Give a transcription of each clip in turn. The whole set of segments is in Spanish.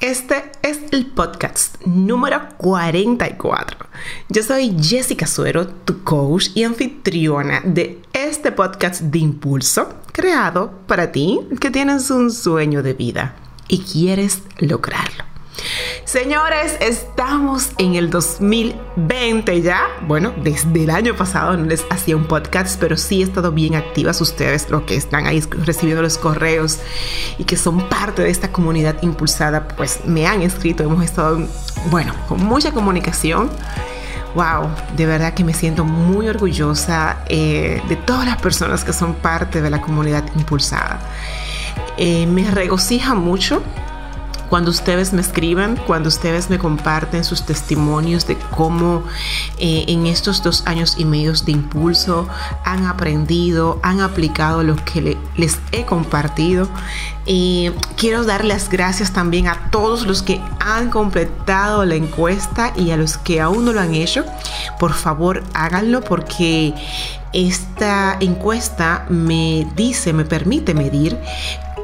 Este es el podcast número 44. Yo soy Jessica Suero, tu coach y anfitriona de este podcast de impulso creado para ti que tienes un sueño de vida y quieres lograrlo. Señores, estamos en el 2020 ya. Bueno, desde el año pasado no les hacía un podcast, pero sí he estado bien activas ustedes, los que están ahí recibiendo los correos y que son parte de esta comunidad impulsada, pues me han escrito, hemos estado, bueno, con mucha comunicación. Wow, de verdad que me siento muy orgullosa eh, de todas las personas que son parte de la comunidad impulsada. Eh, me regocija mucho cuando ustedes me escriban, cuando ustedes me comparten sus testimonios de cómo eh, en estos dos años y medio de impulso han aprendido, han aplicado lo que les he compartido. Y quiero dar las gracias también a todos los que han completado la encuesta y a los que aún no lo han hecho. Por favor, háganlo porque esta encuesta me dice, me permite medir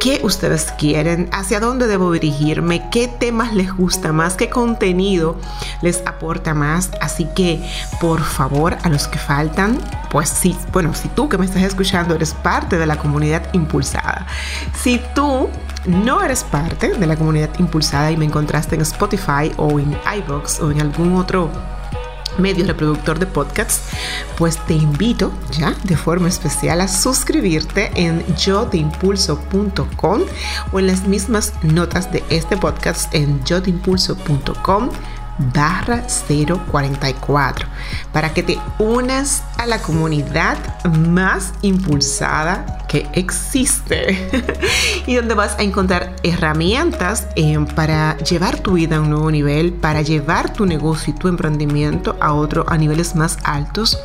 qué ustedes quieren, hacia dónde debo dirigirme, qué temas les gusta más, qué contenido les aporta más. Así que, por favor, a los que faltan, pues sí, bueno, si tú que me estás escuchando eres parte de la comunidad impulsada. Si tú no eres parte de la comunidad impulsada y me encontraste en Spotify o en iBox o en algún otro medio reproductor de podcasts, pues te invito ya de forma especial a suscribirte en yodeimpulso.com o en las mismas notas de este podcast en yodeimpulso.com barra 044 para que te unas a la comunidad más impulsada que existe y donde vas a encontrar herramientas eh, para llevar tu vida a un nuevo nivel, para llevar tu negocio y tu emprendimiento a otro a niveles más altos.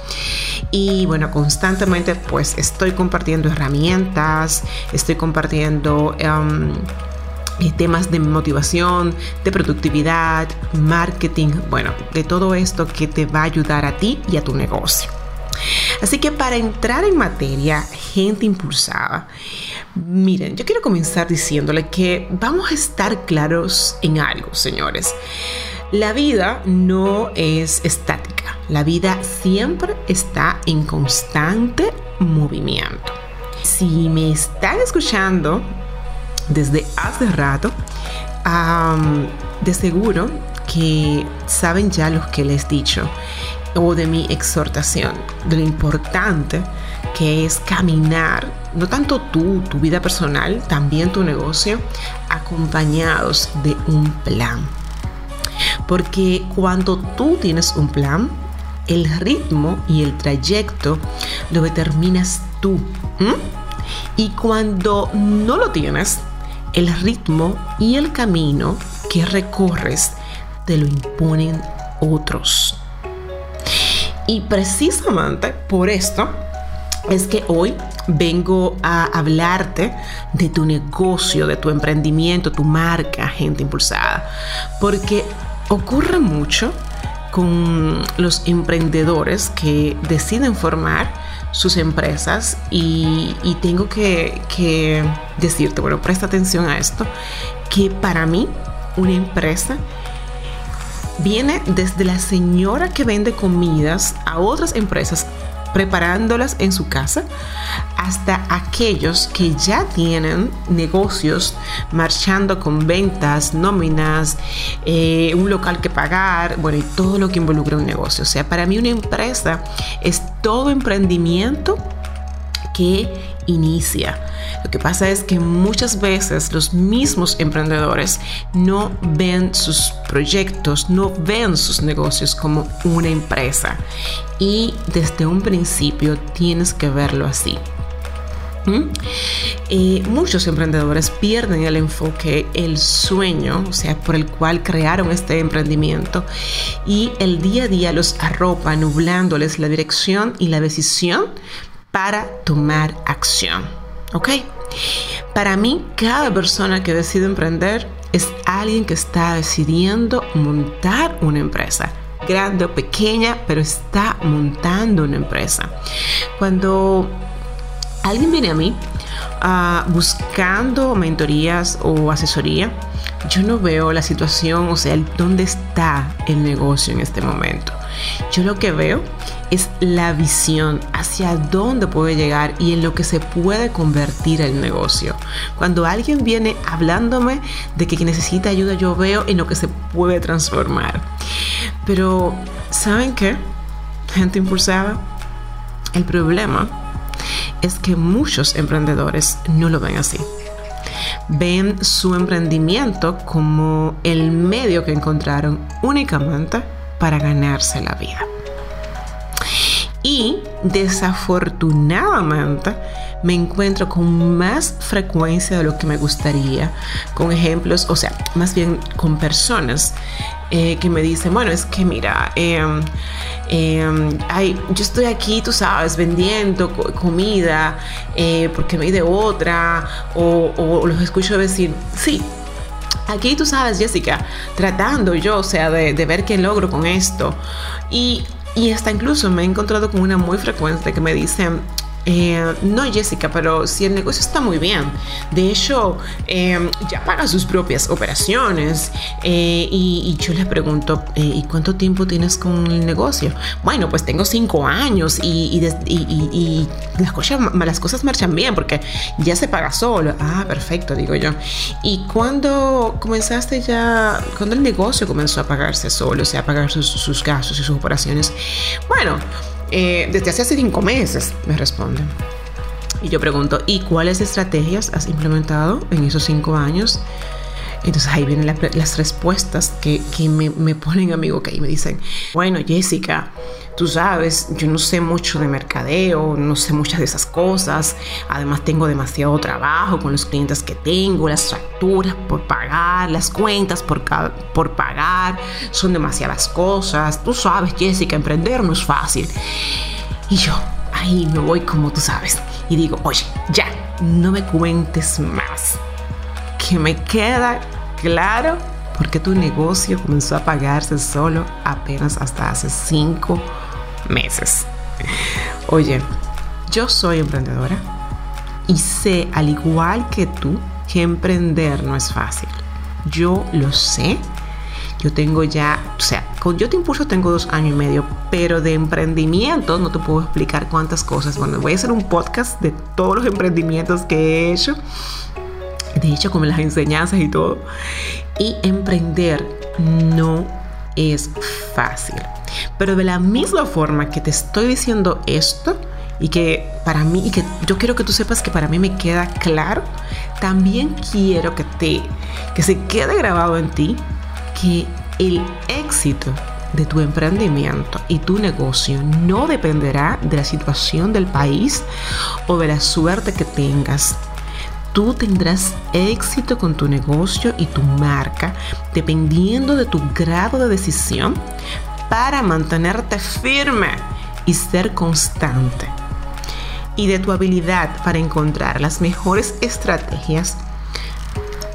Y bueno, constantemente pues estoy compartiendo herramientas, estoy compartiendo... Em, temas de motivación, de productividad, marketing, bueno, de todo esto que te va a ayudar a ti y a tu negocio. Así que para entrar en materia, gente impulsada, miren, yo quiero comenzar diciéndole que vamos a estar claros en algo, señores. La vida no es estática, la vida siempre está en constante movimiento. Si me están escuchando desde hace rato, de seguro que saben ya los que les he dicho o de mi exhortación, de lo importante que es caminar, no tanto tú, tu vida personal, también tu negocio, acompañados de un plan. Porque cuando tú tienes un plan, el ritmo y el trayecto lo determinas tú. Y cuando no lo tienes, el ritmo y el camino que recorres te lo imponen otros. Y precisamente por esto es que hoy vengo a hablarte de tu negocio, de tu emprendimiento, tu marca, gente impulsada. Porque ocurre mucho con los emprendedores que deciden formar sus empresas y, tengo que, decirte, bueno, presta atención a esto, que para mí una empresa viene desde la señora que vende comidas a otras empresas preparándolas en su casa, hasta aquellos que ya tienen negocios marchando con ventas, nóminas, eh, un local que pagar, bueno, y todo lo que involucra un negocio. O sea, para mí una empresa es todo emprendimiento que inicia. Lo que pasa es que muchas veces los mismos emprendedores no ven sus proyectos, no ven sus negocios como una empresa. Y desde un principio tienes que verlo así. ¿Mm? Muchos emprendedores pierden el enfoque, el sueño, o sea, por el cual crearon este emprendimiento y el día a día los arropa nublándoles la dirección y la decisión para tomar acción. ¿Ok? Para mí, cada persona que decide emprender es alguien que está decidiendo montar una empresa grande o pequeña, pero está montando una empresa. Cuando alguien viene a mí uh, buscando mentorías o asesoría, yo no veo la situación, o sea, dónde está el negocio en este momento. Yo lo que veo es la visión hacia dónde puede llegar y en lo que se puede convertir el negocio. Cuando alguien viene hablándome de que necesita ayuda, yo veo en lo que se puede transformar. Pero, ¿saben qué? Gente impulsada, el problema es que muchos emprendedores no lo ven así. Ven su emprendimiento como el medio que encontraron únicamente para ganarse la vida. Y desafortunadamente me encuentro con más frecuencia de lo que me gustaría, con ejemplos, o sea, más bien con personas eh, que me dicen, bueno, es que mira, em, em, yo estoy aquí, tú sabes, vendiendo comida eh, porque me de otra, o, los escucho decir, sí, aquí tú sabes, Jessica, tratando yo, o sea, de, de ver qué logro con esto. Y, y hasta incluso me he encontrado con una muy frecuente que me dicen, eh, no, Jessica, pero si el negocio está muy bien, de hecho, em, ya paga sus propias operaciones. Eh, y, yo le pregunto, eh, ¿y cuánto tiempo tienes con el negocio? Bueno, pues tengo cinco años y, las, cosas, las cosas marchan bien porque ya se paga solo. Ah, perfecto, digo yo. ¿Y cuándo comenzaste ya, cuando el negocio comenzó a pagarse solo, o sea, a pagar sus, sus gastos y sus operaciones? Bueno, eh, desde hace cinco meses, me responden. Y yo pregunto, ¿y cuáles estrategias has implementado en esos cinco años? Entonces ahí vienen las respuestas que, me, ponen a mi boca y me dicen, bueno Jessica, tú sabes, yo no sé mucho de mercadeo, no sé muchas de esas cosas, además tengo demasiado trabajo con los clientes que tengo, las facturas por pagar, las cuentas por, por pagar, son demasiadas cosas, tú sabes Jessica, emprender no es fácil. Y yo ahí me voy como tú sabes y digo, oye, ya, no me cuentes más me queda claro porque tu negocio comenzó a pagarse solo apenas hasta hace cinco meses. Oye, yo soy emprendedora y sé, al igual que tú, que emprender no es fácil. Yo lo sé. Yo tengo ya, o sea, con Yo Te Impulso tengo dos años y medio, pero de emprendimiento no te puedo explicar cuántas cosas. Bueno, voy a hacer un podcast de todos los emprendimientos que he hecho de hecho como las enseñanzas y todo. Y emprender no es fácil. Pero de la misma forma que te estoy diciendo esto y que para mí, y que yo quiero que tú sepas que para mí me queda claro, también quiero que te, que se quede grabado en ti que el éxito de tu emprendimiento y tu negocio no dependerá de la situación del país o de la suerte que tengas Tú tendrás éxito con tu negocio y tu marca dependiendo de tu grado de decisión para mantenerte firme y ser constante. Y de tu habilidad para encontrar las mejores estrategias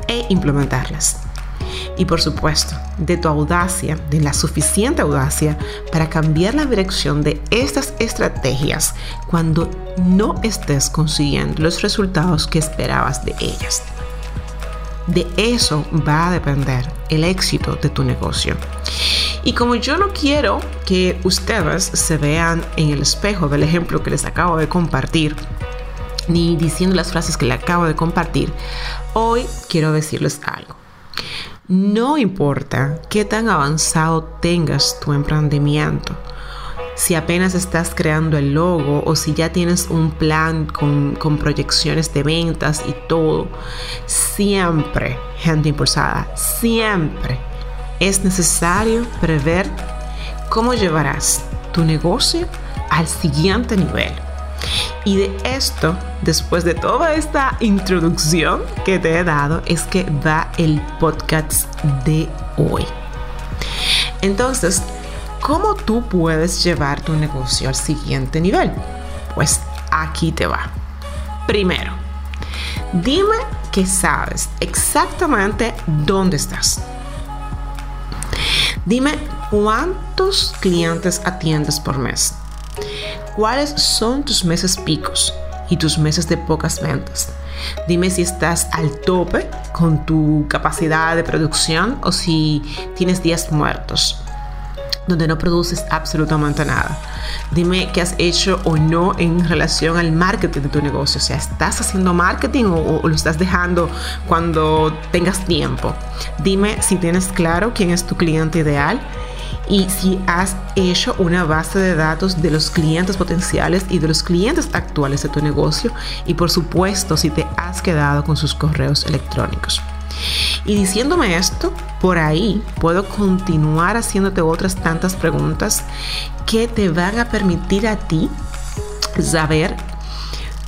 e implementarlas y por supuesto de tu audacia, de la suficiente audacia para cambiar la dirección de estas estrategias cuando no estés consiguiendo los resultados que esperabas de ellas. De eso va a depender el éxito de tu negocio. Y como yo no quiero que ustedes se vean en el espejo del ejemplo que les acabo de compartir, ni diciendo las frases que le acabo de compartir, hoy quiero decirles algo. No importa qué tan avanzado tengas tu emprendimiento, si apenas estás creando el logo o si ya tienes un plan con, proyecciones de ventas y todo, siempre, gente impulsada, siempre es necesario prever cómo llevarás tu negocio al siguiente nivel. Y de esto, después de toda esta introducción que te he dado, es que va el podcast de hoy. Entonces, ¿cómo tú puedes llevar tu negocio al siguiente nivel? Pues aquí te va. Primero, dime que sabes exactamente dónde estás. Dime cuántos clientes atiendes por mes cuáles son tus meses picos y tus meses de pocas ventas. Dime si estás al tope con tu capacidad de producción o si tienes días muertos donde no produces absolutamente nada. Dime qué has hecho o no en relación al marketing de tu negocio. O sea, ¿estás haciendo marketing o, o, lo estás dejando cuando tengas tiempo? Dime si tienes claro quién es tu cliente ideal y si has hecho una base de datos de los clientes potenciales y de los clientes actuales de tu negocio y por supuesto si te has quedado con sus correos electrónicos. Y diciéndome esto, por ahí puedo continuar haciéndote otras tantas preguntas que te van a permitir a ti saber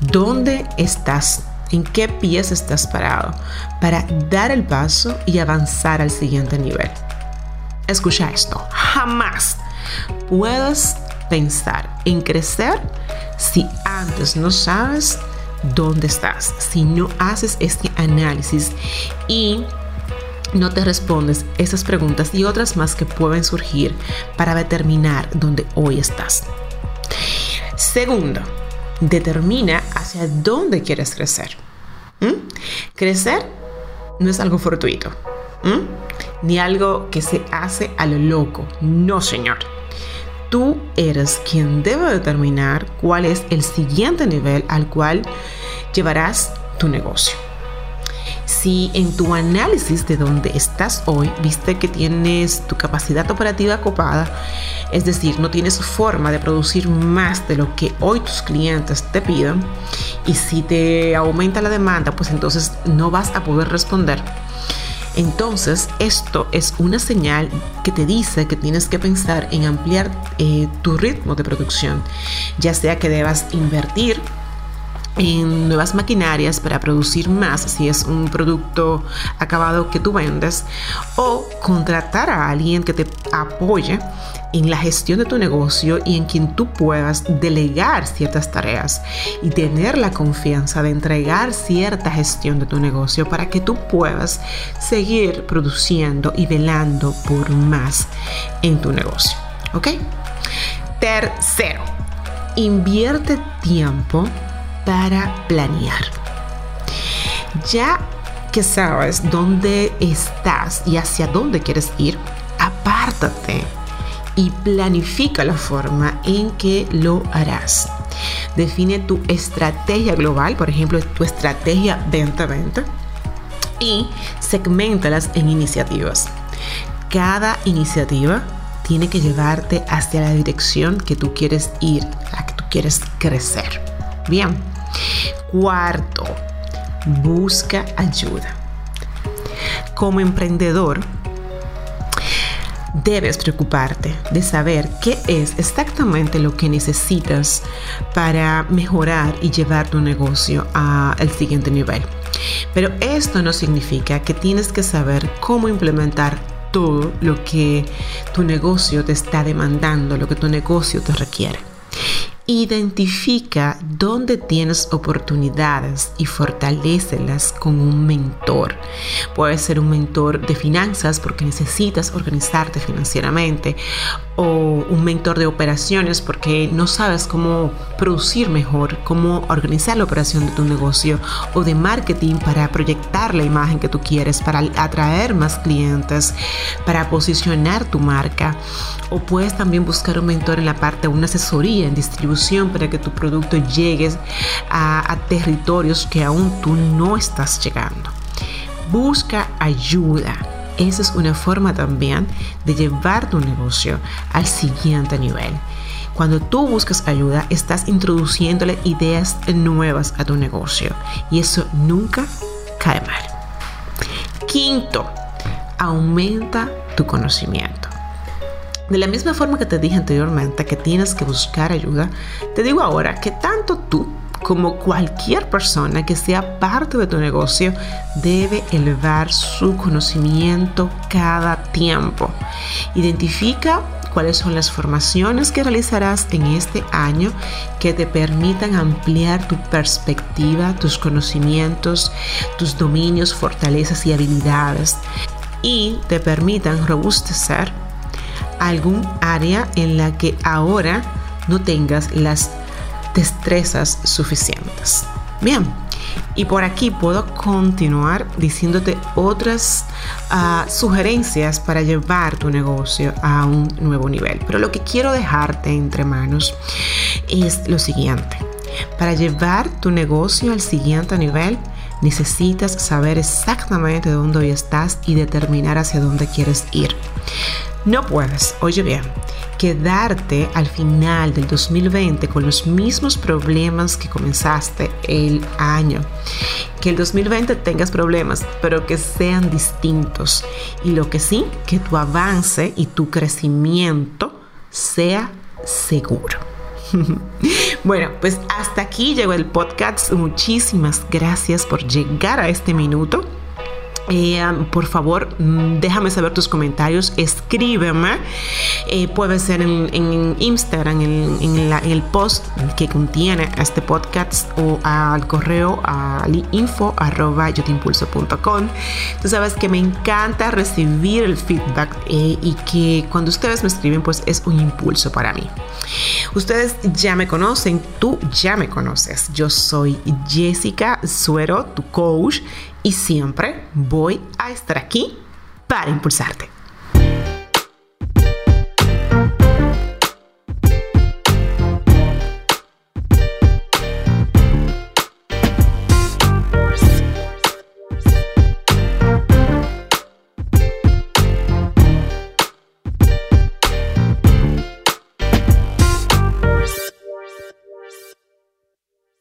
dónde estás, en qué pies estás parado, para dar el paso y avanzar al siguiente nivel. Escucha esto, jamás puedes pensar en crecer si antes no sabes dónde estás, si no haces este análisis y no te respondes esas preguntas y otras más que pueden surgir para determinar dónde hoy estás. Segundo, determina hacia dónde quieres crecer. ¿Mm? Crecer no es algo fortuito, ¿Mm? Ni algo que se hace a lo loco. No, señor. Tú eres quien debe determinar cuál es el siguiente nivel al cual llevarás tu negocio. Si en tu análisis de dónde estás hoy viste que tienes tu capacidad operativa copada, es decir, no tienes forma de producir más de lo que hoy tus clientes te piden, y si te aumenta la demanda, pues entonces no vas a poder responder. Entonces, esto es una señal que te dice que tienes que pensar en ampliar eh, tu ritmo de producción, ya sea que debas invertir en nuevas maquinarias para producir más si es un producto acabado que tú vendes o contratar a alguien que te apoye en la gestión de tu negocio y en quien tú puedas delegar ciertas tareas y tener la confianza de entregar cierta gestión de tu negocio para que tú puedas seguir produciendo y velando por más en tu negocio. ¿Ok? Tercero, invierte tiempo para planear. Ya que sabes dónde estás y hacia dónde quieres ir, apártate y planifica la forma en que lo harás. Define tu estrategia global, por ejemplo, tu estrategia venta-venta y segmentalas en iniciativas. Cada iniciativa tiene que llevarte hacia la dirección que tú quieres ir, a que tú quieres crecer. Bien, Cuarto, busca ayuda. Como emprendedor, debes preocuparte de saber qué es exactamente lo que necesitas para mejorar y llevar tu negocio al siguiente nivel. Pero esto no significa que tienes que saber cómo implementar todo lo que tu negocio te está demandando, lo que tu negocio te requiere. Identifica dónde tienes oportunidades y fortalecelas con un mentor. Puede ser un mentor de finanzas porque necesitas organizarte financieramente o un mentor de operaciones porque no sabes cómo producir mejor, cómo organizar la operación de tu negocio o de marketing para proyectar la imagen que tú quieres, para atraer más clientes, para posicionar tu marca. O puedes también buscar un mentor en la parte de una asesoría en distribución para que tu producto llegue a, a territorios que aún tú no estás llegando. Busca ayuda. Esa es una forma también de llevar tu negocio al siguiente nivel. Cuando tú buscas ayuda, estás introduciéndole ideas nuevas a tu negocio y eso nunca cae mal. Quinto, aumenta tu conocimiento. De la misma forma que te dije anteriormente que tienes que buscar ayuda, te digo ahora que tanto tú como cualquier persona que sea parte de tu negocio debe elevar su conocimiento cada tiempo. Identifica cuáles son las formaciones que realizarás en este año que te permitan ampliar tu perspectiva, tus conocimientos, tus dominios, fortalezas y habilidades y te permitan robustecer algún área en la que ahora no tengas las destrezas suficientes. Bien, y por aquí puedo continuar diciéndote otras ah, sugerencias para llevar tu negocio a un nuevo nivel. Pero lo que quiero dejarte entre manos es lo siguiente. Para llevar tu negocio al siguiente nivel, necesitas saber exactamente dónde hoy estás y determinar hacia dónde quieres ir. No puedes, oye bien, quedarte al final del 2020 con los mismos problemas que comenzaste el año. Que el 2020 tengas problemas, pero que sean distintos. Y lo que sí, que tu avance y tu crecimiento sea seguro. bueno, pues hasta aquí llegó el podcast. Muchísimas gracias por llegar a este minuto. Eh, por favor, mm, déjame saber tus comentarios, escríbeme. Eh, puede ser en, Instagram, en, el post que contiene este podcast o al correo al info. Tú sabes que me encanta recibir el feedback eh, y que cuando ustedes me escriben, pues es un impulso para mí. Ustedes ya me conocen, tú ya me conoces. Yo soy Jessica Suero, tu coach y siempre voy a estar aquí para impulsarte.